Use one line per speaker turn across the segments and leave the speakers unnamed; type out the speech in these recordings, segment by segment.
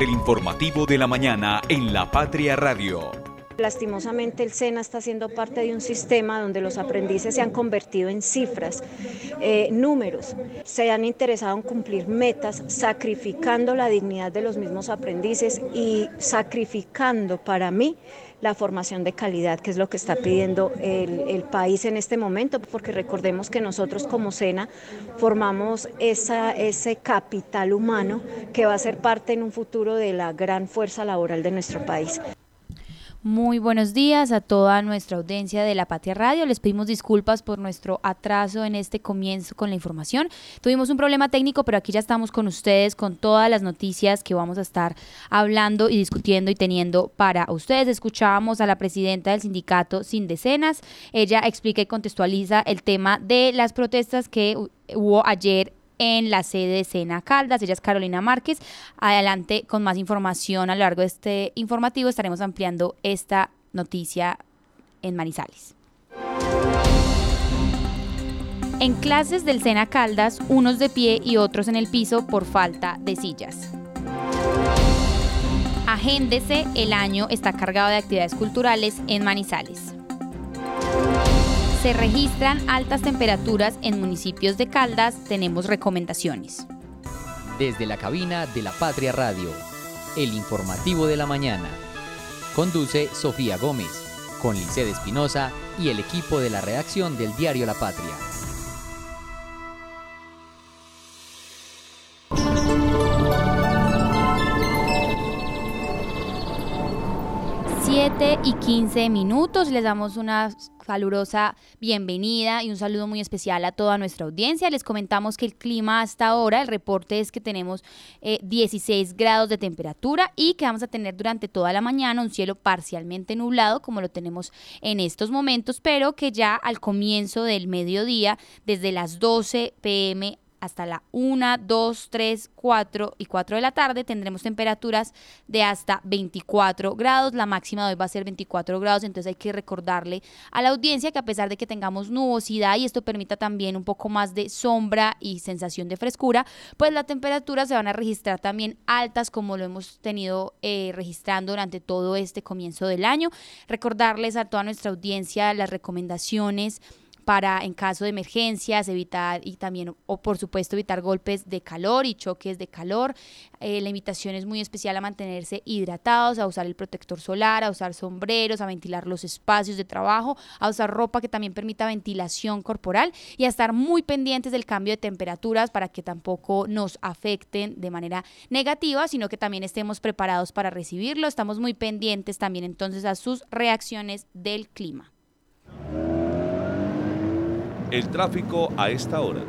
del informativo de la mañana en La Patria Radio.
Lastimosamente el SENA está siendo parte de un sistema donde los aprendices se han convertido en cifras, eh, números, se han interesado en cumplir metas, sacrificando la dignidad de los mismos aprendices y sacrificando para mí la formación de calidad, que es lo que está pidiendo el, país en este momento, porque recordemos que nosotros como SENA formamos esa, ese capital humano que va a ser parte en un futuro de la gran fuerza laboral de nuestro país.
Muy buenos días a toda nuestra audiencia de La Patria Radio. Les pedimos disculpas por nuestro atraso en este comienzo con la información. Tuvimos un problema técnico, pero aquí ya estamos con ustedes con todas las noticias que vamos a estar hablando y discutiendo y teniendo para ustedes. Escuchábamos a la presidenta del sindicato Sin Decenas. Ella explica y contextualiza el tema de las protestas que hubo ayer en la sede de Sena Caldas. Ella es Carolina Márquez. Adelante con más información a lo largo de este informativo. Estaremos ampliando esta noticia en Manizales. En clases del Sena Caldas, unos de pie y otros en el piso por falta de sillas. Agéndese, el año está cargado de actividades culturales en Manizales se registran altas temperaturas en municipios de Caldas, tenemos recomendaciones.
Desde la cabina de la Patria Radio, el informativo de la mañana. Conduce Sofía Gómez, con Lice Espinosa y el equipo de la redacción del diario La Patria.
7 y 15 minutos. Les damos una calurosa bienvenida y un saludo muy especial a toda nuestra audiencia. Les comentamos que el clima hasta ahora, el reporte es que tenemos 16 eh, grados de temperatura y que vamos a tener durante toda la mañana un cielo parcialmente nublado, como lo tenemos en estos momentos, pero que ya al comienzo del mediodía, desde las 12 pm hasta la 1, 2, 3, 4 y 4 de la tarde tendremos temperaturas de hasta 24 grados. La máxima de hoy va a ser 24 grados, entonces hay que recordarle a la audiencia que a pesar de que tengamos nubosidad y esto permita también un poco más de sombra y sensación de frescura, pues las temperaturas se van a registrar también altas como lo hemos tenido eh, registrando durante todo este comienzo del año. Recordarles a toda nuestra audiencia las recomendaciones para en caso de emergencias evitar y también o por supuesto evitar golpes de calor y choques de calor. Eh, la invitación es muy especial a mantenerse hidratados, a usar el protector solar, a usar sombreros, a ventilar los espacios de trabajo, a usar ropa que también permita ventilación corporal y a estar muy pendientes del cambio de temperaturas para que tampoco nos afecten de manera negativa, sino que también estemos preparados para recibirlo. Estamos muy pendientes también entonces a sus reacciones del clima.
El tráfico a esta hora.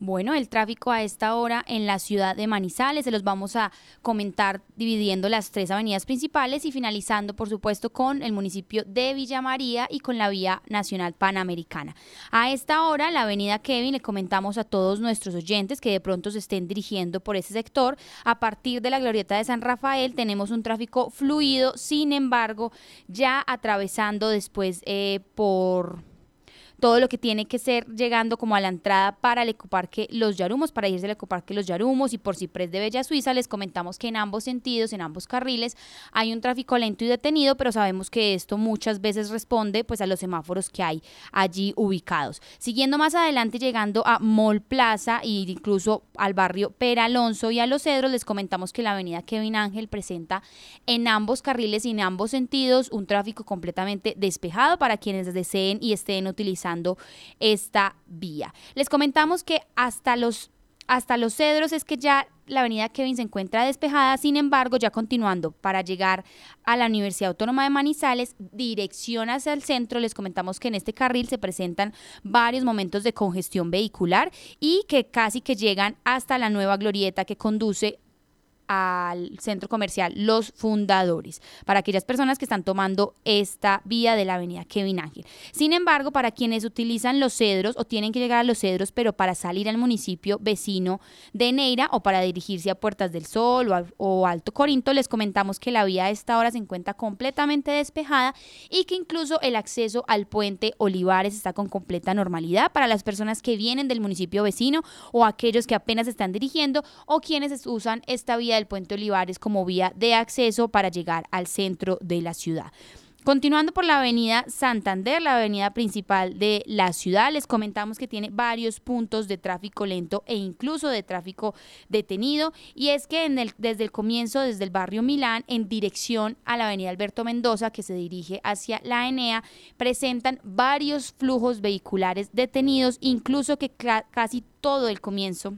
Bueno, el tráfico a esta hora en la ciudad de Manizales se los vamos a comentar dividiendo las tres avenidas principales y finalizando, por supuesto, con el municipio de Villa María y con la vía nacional panamericana. A esta hora, la avenida Kevin, le comentamos a todos nuestros oyentes que de pronto se estén dirigiendo por ese sector. A partir de la glorieta de San Rafael tenemos un tráfico fluido, sin embargo, ya atravesando después eh, por todo lo que tiene que ser llegando como a la entrada para el ecoparque Los Yarumos, para irse al ecoparque Los Yarumos y por Ciprés de Bella Suiza, les comentamos que en ambos sentidos, en ambos carriles, hay un tráfico lento y detenido, pero sabemos que esto muchas veces responde pues a los semáforos que hay allí ubicados. Siguiendo más adelante, llegando a Mall Plaza e incluso al barrio Peralonso y a Los Cedros, les comentamos que la avenida Kevin Ángel presenta en ambos carriles y en ambos sentidos un tráfico completamente despejado para quienes deseen y estén utilizando esta vía. Les comentamos que hasta los, hasta los cedros es que ya la avenida Kevin se encuentra despejada, sin embargo, ya continuando para llegar a la Universidad Autónoma de Manizales, dirección hacia el centro, les comentamos que en este carril se presentan varios momentos de congestión vehicular y que casi que llegan hasta la nueva glorieta que conduce al centro comercial Los Fundadores, para aquellas personas que están tomando esta vía de la avenida Kevin Ángel. Sin embargo, para quienes utilizan los cedros o tienen que llegar a los cedros, pero para salir al municipio vecino de Neira o para dirigirse a Puertas del Sol o, Alto Corinto, les comentamos que la vía a esta hora se encuentra completamente despejada y que incluso el acceso al puente Olivares está con completa normalidad para las personas que vienen del municipio vecino o aquellos que apenas están dirigiendo o quienes usan esta vía del puente Olivares como vía de acceso para llegar al centro de la ciudad. Continuando por la avenida Santander, la avenida principal de la ciudad, les comentamos que tiene varios puntos de tráfico lento e incluso de tráfico detenido. Y es que desde el comienzo, desde el barrio Milán, en dirección a la avenida Alberto Mendoza, que se dirige hacia la Enea, presentan varios flujos vehiculares detenidos, incluso que casi todo el comienzo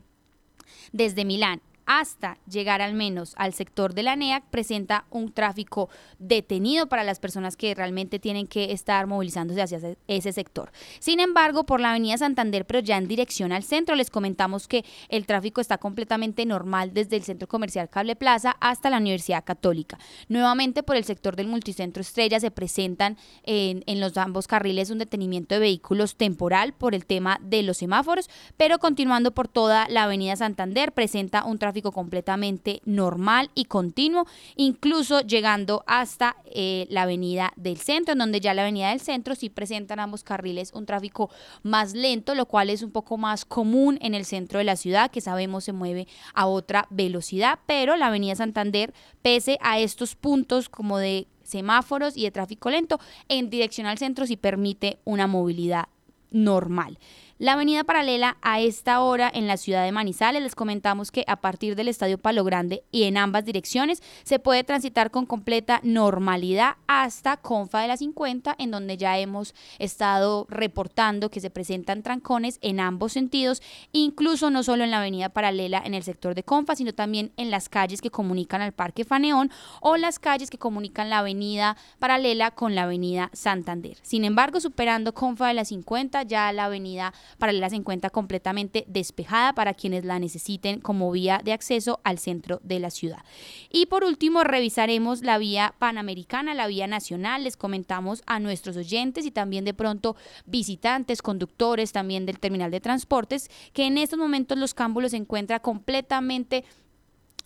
desde Milán hasta llegar al menos al sector de la NEAC presenta un tráfico detenido para las personas que realmente tienen que estar movilizándose hacia ese sector. Sin embargo, por la avenida Santander, pero ya en dirección al centro, les comentamos que el tráfico está completamente normal desde el centro comercial Cable Plaza hasta la Universidad Católica. Nuevamente por el sector del multicentro Estrella se presentan en, en los ambos carriles un detenimiento de vehículos temporal por el tema de los semáforos, pero continuando por toda la avenida Santander presenta un tráfico completamente normal y continuo, incluso llegando hasta eh, la avenida del centro, en donde ya la avenida del centro sí presentan ambos carriles un tráfico más lento, lo cual es un poco más común en el centro de la ciudad, que sabemos se mueve a otra velocidad, pero la avenida Santander, pese a estos puntos como de semáforos y de tráfico lento, en dirección al centro sí permite una movilidad normal. La avenida paralela a esta hora en la ciudad de Manizales, les comentamos que a partir del Estadio Palo Grande y en ambas direcciones se puede transitar con completa normalidad hasta Confa de la 50, en donde ya hemos estado reportando que se presentan trancones en ambos sentidos, incluso no solo en la avenida paralela en el sector de Confa, sino también en las calles que comunican al Parque Faneón o las calles que comunican la avenida paralela con la avenida Santander. Sin embargo, superando Confa de la 50, ya la avenida paralela se encuentra completamente despejada para quienes la necesiten como vía de acceso al centro de la ciudad. Y por último, revisaremos la vía panamericana, la vía nacional. Les comentamos a nuestros oyentes y también de pronto visitantes, conductores también del terminal de transportes, que en estos momentos los cámbulos se encuentra completamente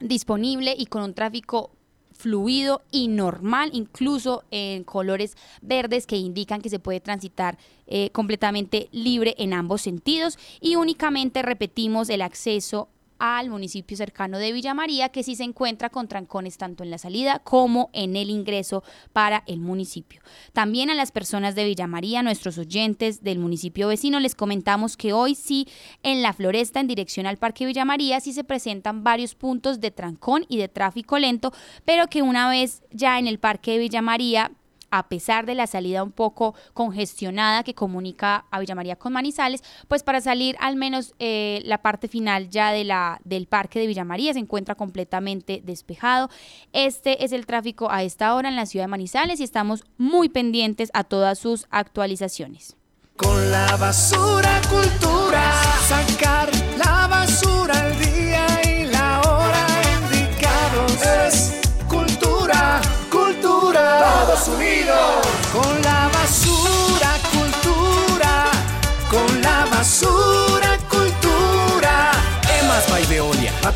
disponible y con un tráfico fluido y normal, incluso en colores verdes que indican que se puede transitar eh, completamente libre en ambos sentidos. Y únicamente repetimos el acceso al municipio cercano de Villa María, que sí se encuentra con trancones tanto en la salida como en el ingreso para el municipio. También a las personas de Villa María, nuestros oyentes del municipio vecino, les comentamos que hoy sí en la floresta en dirección al Parque Villa María sí se presentan varios puntos de trancón y de tráfico lento, pero que una vez ya en el Parque de Villa María a pesar de la salida un poco congestionada que comunica a Villa María con Manizales, pues para salir al menos eh, la parte final ya de la, del parque de Villa María se encuentra completamente despejado. Este es el tráfico a esta hora en la ciudad de Manizales y estamos muy pendientes a todas sus actualizaciones.
Con la basura cultura, sacar la basura al día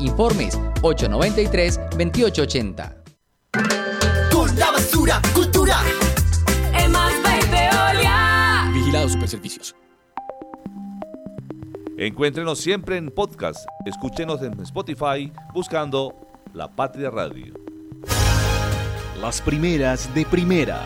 Informes 893-2880.
la basura, cultura.
Super Servicios. Encuéntrenos siempre en podcast. Escúchenos en Spotify buscando La Patria Radio. Las primeras de primera.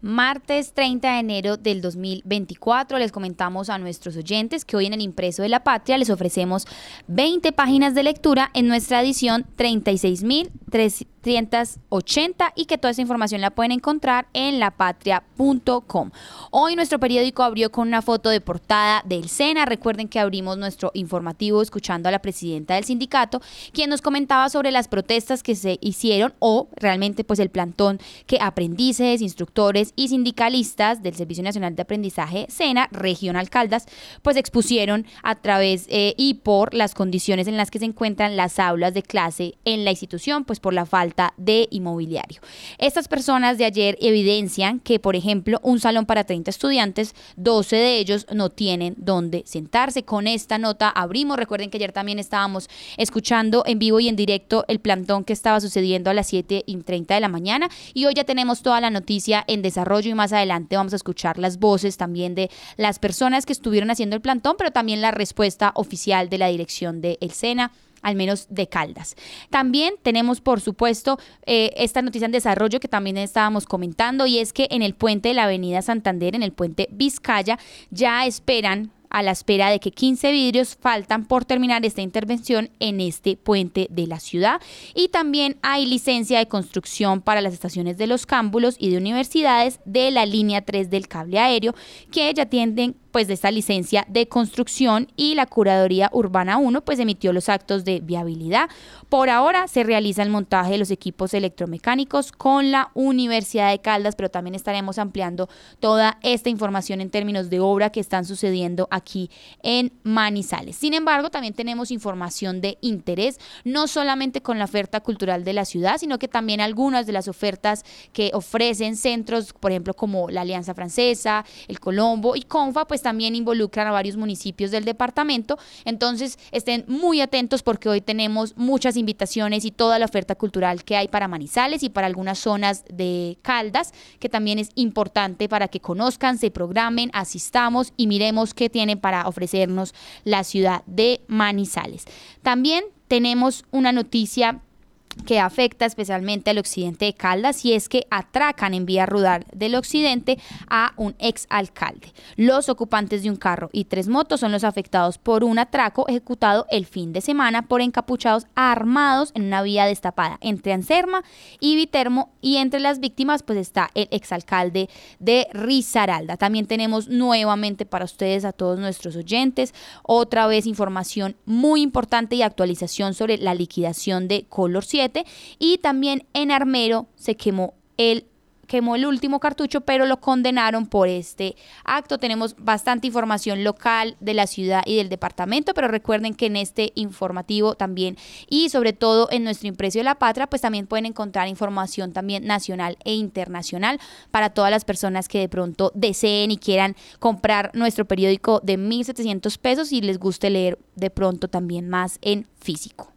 Martes 30 de enero del 2024 les comentamos a nuestros oyentes que hoy en el impreso de la patria les ofrecemos 20 páginas de lectura en nuestra edición 36.300 380 y que toda esa información la pueden encontrar en lapatria.com. Hoy nuestro periódico abrió con una foto de portada del SENA. Recuerden que abrimos nuestro informativo escuchando a la presidenta del sindicato, quien nos comentaba sobre las protestas que se hicieron o realmente pues el plantón que aprendices, instructores y sindicalistas del Servicio Nacional de Aprendizaje SENA, Regional Caldas, pues expusieron a través eh, y por las condiciones en las que se encuentran las aulas de clase en la institución, pues por la falta de inmobiliario. Estas personas de ayer evidencian que, por ejemplo, un salón para 30 estudiantes, 12 de ellos no tienen dónde sentarse. Con esta nota abrimos. Recuerden que ayer también estábamos escuchando en vivo y en directo el plantón que estaba sucediendo a las 7 y 30 de la mañana. Y hoy ya tenemos toda la noticia en desarrollo y más adelante vamos a escuchar las voces también de las personas que estuvieron haciendo el plantón, pero también la respuesta oficial de la dirección de El Sena al menos de Caldas. También tenemos, por supuesto, eh, esta noticia en desarrollo que también estábamos comentando y es que en el puente de la Avenida Santander, en el puente Vizcaya, ya esperan a la espera de que 15 vidrios faltan por terminar esta intervención en este puente de la ciudad. Y también hay licencia de construcción para las estaciones de los cámbulos y de universidades de la línea 3 del cable aéreo que ya tienden pues de esta licencia de construcción y la Curaduría Urbana 1 pues emitió los actos de viabilidad. Por ahora se realiza el montaje de los equipos electromecánicos con la Universidad de Caldas, pero también estaremos ampliando toda esta información en términos de obra que están sucediendo aquí en Manizales. Sin embargo, también tenemos información de interés, no solamente con la oferta cultural de la ciudad, sino que también algunas de las ofertas que ofrecen centros, por ejemplo, como la Alianza Francesa, el Colombo y Confa, pues también involucran a varios municipios del departamento. Entonces, estén muy atentos porque hoy tenemos muchas invitaciones y toda la oferta cultural que hay para Manizales y para algunas zonas de Caldas, que también es importante para que conozcan, se programen, asistamos y miremos qué tiene para ofrecernos la ciudad de Manizales. También tenemos una noticia que afecta especialmente al occidente de Caldas y es que atracan en vía rural del occidente a un ex alcalde. Los ocupantes de un carro y tres motos son los afectados por un atraco ejecutado el fin de semana por encapuchados armados en una vía destapada entre Anserma y Vitermo y entre las víctimas pues está el exalcalde de Risaralda. También tenemos nuevamente para ustedes a todos nuestros oyentes otra vez información muy importante y actualización sobre la liquidación de Color 7 y también en Armero se quemó el quemó el último cartucho, pero lo condenaron por este acto. Tenemos bastante información local de la ciudad y del departamento, pero recuerden que en este informativo también y sobre todo en nuestro impreso de la patria, pues también pueden encontrar información también nacional e internacional para todas las personas que de pronto deseen y quieran comprar nuestro periódico de 1.700 pesos y les guste leer de pronto también más en físico.